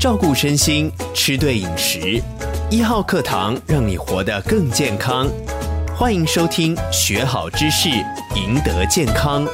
照顾身心，吃对饮食。一号课堂让你活得更健康。欢迎收听，学好知识，赢得健康。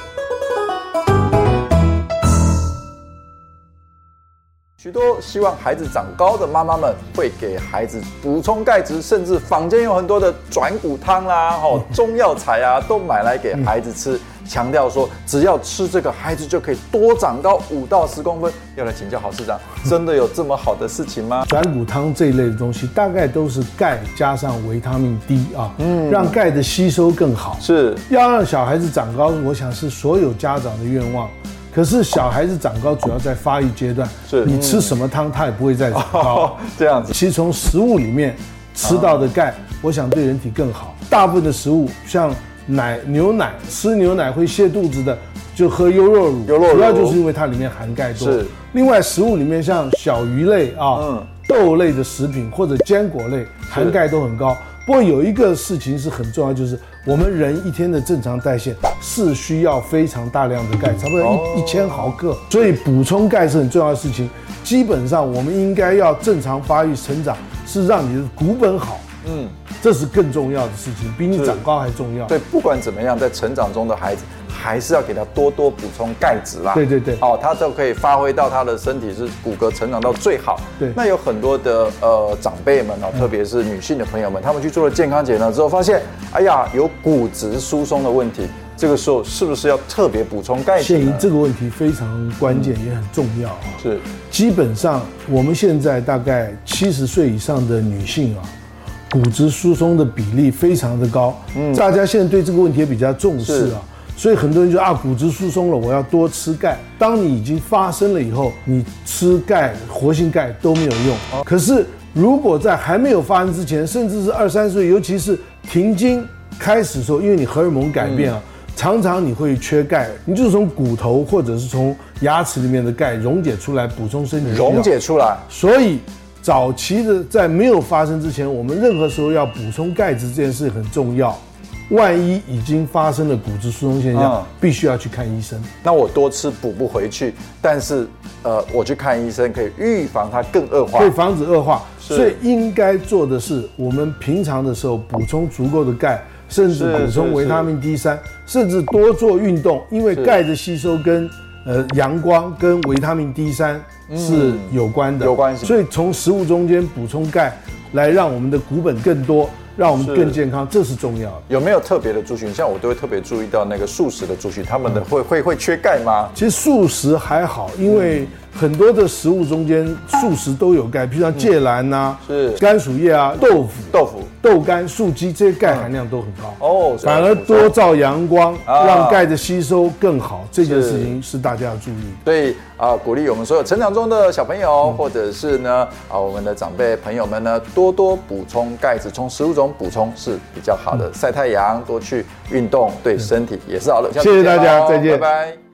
许多希望孩子长高的妈妈们会给孩子补充钙质，甚至坊间有很多的转骨汤啦、啊、哦 中药材啊，都买来给孩子吃，强调说只要吃这个，孩子就可以多长高五到十公分。要来请教郝市长，真的有这么好的事情吗？转骨汤这一类的东西，大概都是钙加上维他命 D 啊，嗯，让钙的吸收更好。是要让小孩子长高，我想是所有家长的愿望。可是小孩子长高主要在发育阶段，是你吃什么汤，他也不会再长高。哦，这样子，其实从食物里面吃到的钙，我想对人体更好。大部分的食物像奶、牛奶，吃牛奶会泻肚子的，就喝优酪乳，优酪乳主要就是因为它里面含钙多。是。另外，食物里面像小鱼类啊、嗯、豆类的食品或者坚果类，含钙都很高。不过有一个事情是很重要，就是我们人一天的正常代谢是需要非常大量的钙，差不多一一千毫克，所以补充钙是很重要的事情。基本上我们应该要正常发育成长，是让你的骨本好，嗯，这是更重要的事情，比你长高还重要。对，不管怎么样，在成长中的孩子。还是要给他多多补充钙质啦。对对对，哦，他就可以发挥到他的身体是骨骼成长到最好。对，那有很多的呃长辈们哦，特别是女性的朋友们，他们去做了健康检查之后，发现，哎呀，有骨质疏松的问题。这个时候是不是要特别补充钙质？这个问题非常关键，也很重要啊。是，基本上我们现在大概七十岁以上的女性啊，骨质疏松的比例非常的高。嗯，大家现在对这个问题也比较重视啊。所以很多人就啊，骨质疏松了，我要多吃钙。当你已经发生了以后，你吃钙、活性钙都没有用。可是如果在还没有发生之前，甚至是二三岁，尤其是停经开始的时候，因为你荷尔蒙改变啊，常常你会缺钙，你就是从骨头或者是从牙齿里面的钙溶解出来补充身体。溶解出来。所以早期的在没有发生之前，我们任何时候要补充钙质这件事很重要。万一已经发生了骨质疏松现象，嗯、必须要去看医生。那我多吃补不回去，但是呃，我去看医生可以预防它更恶化，可以防止恶化。是所以应该做的是，我们平常的时候补充足够的钙，甚至补充维他命 D 三，甚至多做运动，因为钙的吸收跟呃阳光跟维他命 D 三是有关的，有关系。所以从食物中间补充钙，来让我们的骨本更多。让我们更健康，是这是重要的。有没有特别的族群？像我都会特别注意到那个素食的族群，他们的会会会缺钙吗？其实素食还好，因为很多的食物中间素食都有钙，比如像芥蓝呐，是甘薯叶啊，豆腐、豆腐、豆干、素鸡这些钙含量都很高哦。反而多照阳光，让钙的吸收更好，这件事情是大家要注意。所以啊，鼓励我们所有成长中的小朋友，或者是呢啊我们的长辈朋友们呢，多多补充钙质，从食物中补充是比较好的。晒太阳，多去运动，对身体也是好的。谢谢大家，再见，拜拜。